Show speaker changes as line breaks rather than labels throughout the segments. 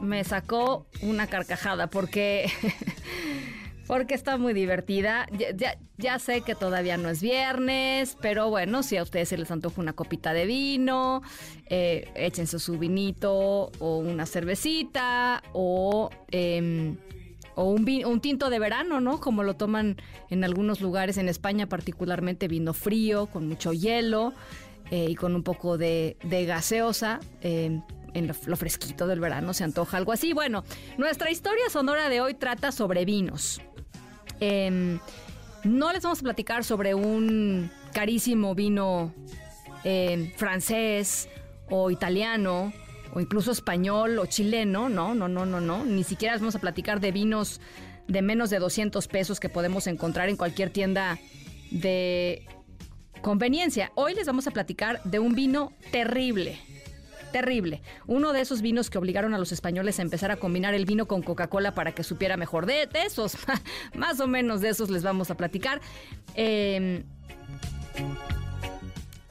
Me sacó una carcajada porque porque está muy divertida. Ya, ya- sé que todavía no es viernes, pero bueno, si a ustedes se les antoja una copita de vino, eh, échense su vinito o una cervecita o, em, o un, vi- un tinto de verano, ¿no? Como lo toman en algunos lugares en España, particularmente vino frío, con mucho hielo eh, y con un poco de, de gaseosa. En lo, lo fresquito del verano se antoja algo así. Bueno, nuestra historia sonora de hoy trata sobre vinos. Em, no les vamos a platicar sobre un carísimo vino em, francés o italiano o incluso español o chileno, no, no, no, no, no. Ni siquiera les vamos a platicar de vinos de menos de 200 pesos que podemos encontrar en cualquier tienda de conveniencia. Hoy les vamos a platicar de un vino terrible. Terrible. Uno de esos vinos que obligaron a los españoles a empezar a combinar el vino con Coca-Cola para que supiera mejor. De, esos, más o menos de esos les vamos a platicar. Eh,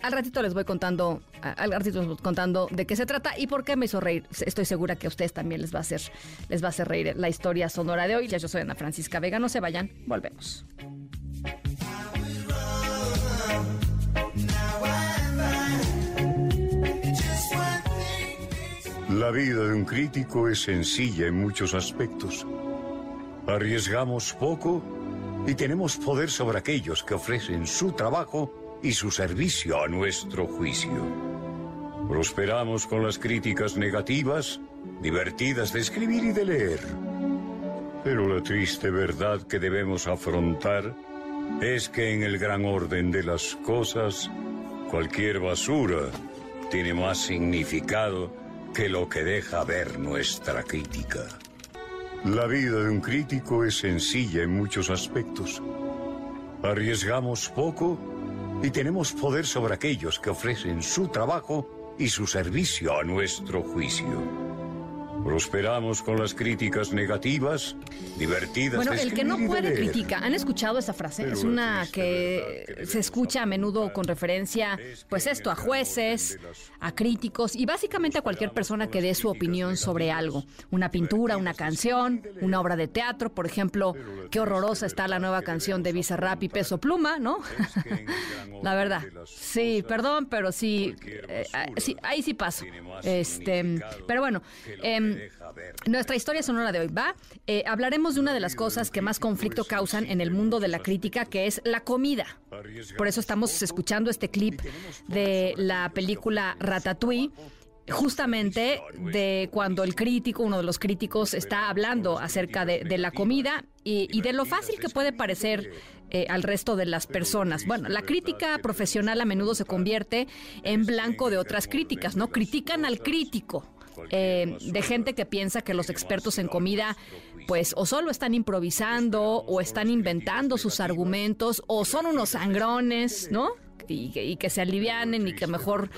al ratito les voy contando, al ratito les voy contando de qué se trata y por qué me hizo reír. Estoy segura que a ustedes también les va a hacer, les va a hacer reír la historia sonora de hoy. Ya yo soy Ana Francisca Vega, no se vayan, volvemos.
La vida de un crítico es sencilla en muchos aspectos. Arriesgamos poco y tenemos poder sobre aquellos que ofrecen su trabajo y su servicio a nuestro juicio. Prosperamos con las críticas negativas, divertidas de escribir y de leer. Pero la triste verdad que debemos afrontar es que en el gran orden de las cosas, cualquier basura tiene más significado que lo que deja ver nuestra crítica. La vida de un crítico es sencilla en muchos aspectos. Arriesgamos poco y tenemos poder sobre aquellos que ofrecen su trabajo y su servicio a nuestro juicio. Prosperamos con las críticas negativas, divertidas
Bueno, el que no puede critica. ¿Han escuchado esa frase?
Pero
Es una que se escucha a menudo con referencia, pues esto, a jueces, a críticos y básicamente a cualquier persona que dé su opinión sobre algo. Una pintura, una canción, una obra de teatro, por ejemplo, qué horrorosa está la nueva canción de Bizarrap y Peso Pluma, ¿no? La verdad. Sí, perdón, pero sí, eh, ah, sí, ahí sí paso. Este, pero bueno, em, nuestra historia sonora de hoy va. eh, hablaremos de una de las cosas que más conflicto causan en el mundo de la crítica, que es la comida. Por eso estamos escuchando este clip de la película Ratatouille. Justamente de cuando el crítico, uno de los críticos, está hablando acerca de, la comida y, y de lo fácil que puede parecer eh, al resto de las personas. Bueno, la crítica profesional a menudo se convierte en blanco de otras críticas, ¿no? Critican al crítico eh, de gente que piensa que los expertos en comida pues o solo están improvisando o están inventando sus argumentos o son unos sangrones, ¿no? Y que, y que se alivianen y que mejor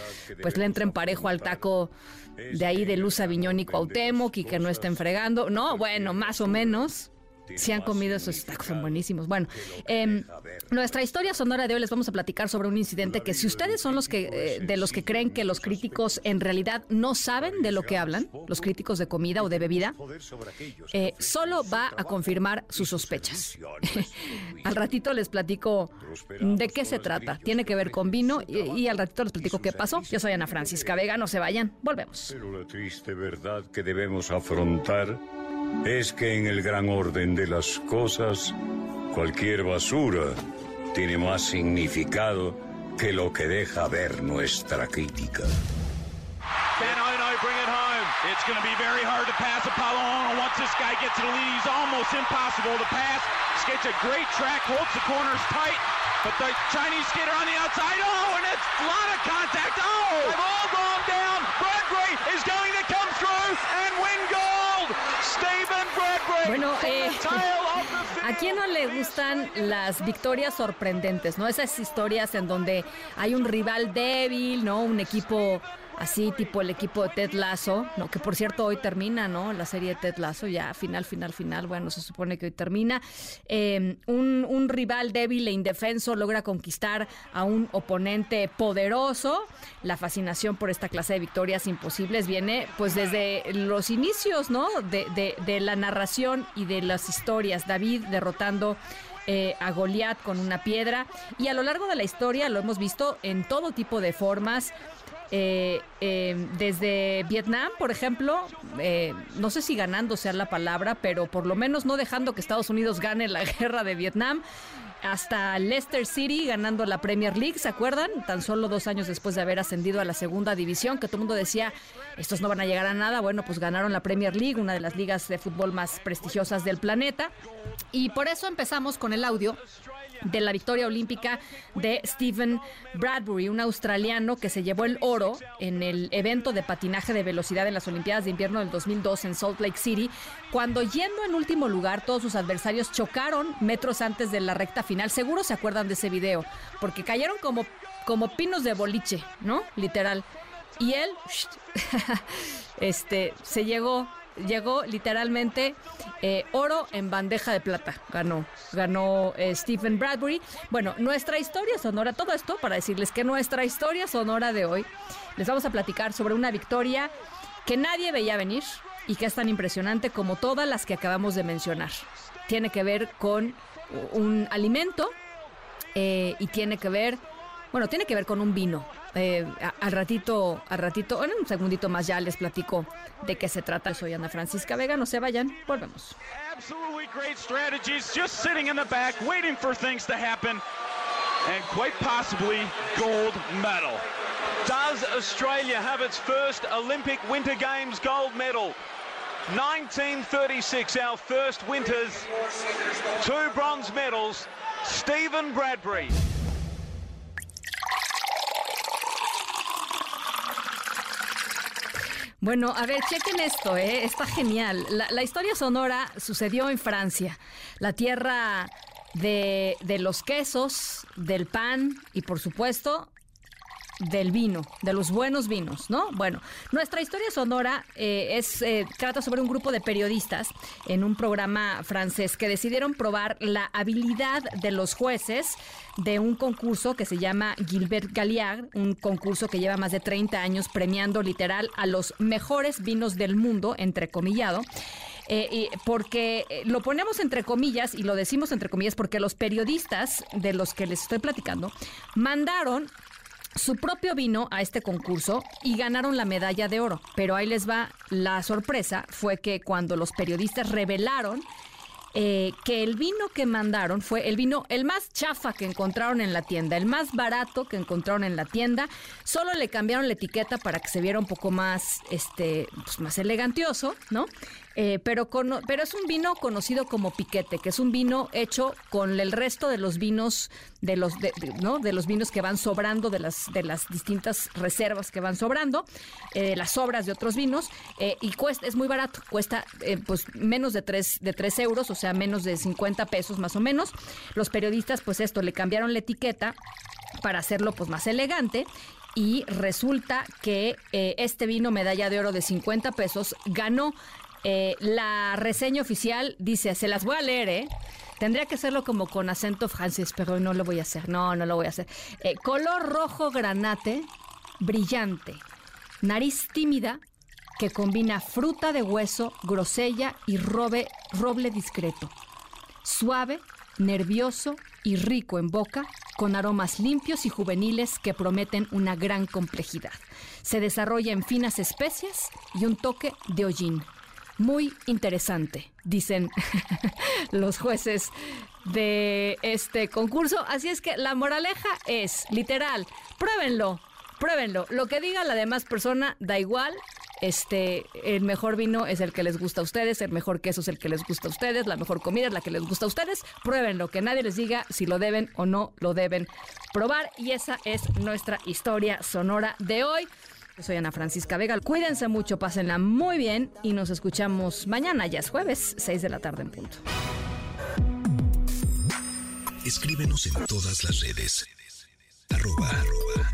pues le entren parejo al taco de ahí de Luz Aviñón y Cuauhtémoc y que no estén fregando. No, bueno, más o menos. Si han comido esos tacos, son buenísimos. Bueno, em, nuestra historia sonora de hoy les vamos a platicar sobre un incidente que si ustedes son los que eh, de los que creen que los críticos en realidad no saben de lo que hablan, los críticos de comida o de bebida, eh, solo va a confirmar sus sospechas. al ratito les platico de qué se trata. Tiene que ver con vino y, y al ratito les platico qué pasó. Yo soy Ana Francisca Vega, no se vayan, volvemos.
Pero la triste verdad que debemos afrontar es que en el gran orden de las cosas, cualquier basura tiene más significado que lo que deja ver nuestra crítica.
Can Ino bring it home? It's going to be very hard to pass Apollo Ono once this guy gets to the lead. He's almost impossible to pass. Skates a great track, holds the corners tight, but the Chinese skater on the outside. Oh, and it's a lot of contact. Oh, they've all gone down. Brad Gray is
Bueno, eh, ¿a quién no le gustan las victorias sorprendentes, no? Esas historias en donde hay un rival débil, ¿no? Un equipo así tipo el equipo de Ted Lasso, que por cierto hoy termina, ¿no? La serie de Ted Lasso, ya final, final, final, bueno, se supone que hoy termina. Un, un, rival débil e indefenso logra conquistar a un oponente poderoso. La fascinación por esta clase de victorias imposibles viene pues desde los inicios, ¿no? De, de, de la narración y de las historias. David derrotando eh, a Goliat con una piedra. Y a lo largo de la historia lo hemos visto en todo tipo de formas. Eh, eh, desde Vietnam, por ejemplo, eh, no sé si ganando sea la palabra, pero por lo menos no dejando que Estados Unidos gane la guerra de Vietnam hasta Leicester City ganando la Premier League, ¿se acuerdan? Tan solo dos años después de haber ascendido a la segunda división, que todo el mundo decía, estos no van a llegar a nada. Bueno, pues ganaron la Premier League, una de las ligas de fútbol más prestigiosas del planeta. Y por eso empezamos con el audio de la victoria olímpica de Stephen Bradbury, un australiano que se llevó el oro en el evento de patinaje de velocidad en las Olimpiadas de Invierno del 2002 en Salt Lake City, cuando yendo en último lugar todos sus adversarios chocaron metros antes de la recta final. Seguro se acuerdan de ese video, porque cayeron como, como pinos de boliche, ¿no? Literal. Y él, este, se llegó llegó literalmente eh, oro en bandeja de plata. Ganó, ganó eh, Stephen Bradbury. Bueno, nuestra historia sonora, todo esto para decirles que nuestra historia sonora de hoy, les vamos a platicar sobre una victoria que nadie veía venir y que es tan impresionante como todas las que acabamos de mencionar. Tiene que ver con un alimento eh, y tiene que ver, bueno, tiene que ver con un vino. Eh, al ratito, al ratito, en un segundito más ya les platico de qué se trata. Soy Ana Francisca Vega, no se vayan, volvemos.
Absolutely great strategies, just sitting in the back, waiting for things to happen, and quite possibly gold medal. Does Australia have its first Olympic Winter Games gold medal? 1936, our first winters, two bronze medals, Stephen Bradbury.
Bueno, a ver, chequen esto, ¿eh? está genial. La, la, historia sonora sucedió en Francia, la tierra de, de los quesos, del pan y por supuesto del vino, de los buenos vinos, ¿no? Bueno, nuestra historia sonora eh, es eh, trata sobre un grupo de periodistas en un programa francés que decidieron probar la habilidad de los jueces de un concurso que se llama Gilbert Galliard, un concurso que lleva más de 30 años premiando literal a los mejores vinos del mundo, entrecomillado. Eh, porque lo ponemos entre comillas y lo decimos entre comillas porque los periodistas de los que les estoy platicando mandaron su propio vino a este concurso y ganaron la medalla de oro. Pero ahí les va la sorpresa, fue que cuando los periodistas revelaron eh, que el vino que mandaron fue el vino el más chafa que encontraron en la tienda, el más barato que encontraron en la tienda. Solo le cambiaron la etiqueta para que se viera un poco más, este, pues más elegantioso, ¿no? Eh, pero, con, pero es un vino conocido como piquete, que es un vino hecho con el resto de los vinos de los de, ¿no? de los vinos que van sobrando de las de las distintas reservas que van sobrando, eh, las sobras de otros vinos eh, y cuesta es muy barato, cuesta eh, pues menos de tres de tres euros, o sea menos de 50 pesos más o menos. Los periodistas pues esto le cambiaron la etiqueta para hacerlo pues más elegante y resulta que eh, este vino medalla de oro de 50 pesos ganó eh, la reseña oficial dice, se las voy a leer, ¿eh? Tendría que hacerlo como con acento francés, pero no lo voy a hacer. No, no lo voy a hacer. Eh, color rojo granate, brillante. Nariz tímida, que combina fruta de hueso, grosella y robe, roble discreto. Suave, nervioso y rico en boca, con aromas limpios y juveniles que prometen una gran complejidad. Se desarrolla en finas especias y un toque de hollín muy interesante, dicen los jueces de este concurso. Así es que la moraleja es, literal, pruébenlo, pruébenlo. Lo que diga la demás persona da igual. Este, el mejor vino es el que les gusta a ustedes, el mejor queso es el que les gusta a ustedes, la mejor comida es la que les gusta a ustedes. Pruébenlo, que nadie les diga si lo deben o no lo deben probar. Y esa es nuestra historia sonora de hoy. Yo soy Ana Francisca Vega. Cuídense mucho, pásenla muy bien y nos escuchamos mañana, ya es jueves, 6 de la tarde en punto.
Escríbenos en todas las redes. Arroba, arroba.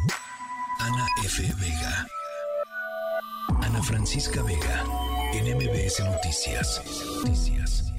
Ana F. Vega. Ana Francisca Vega, en Noticias. Noticias.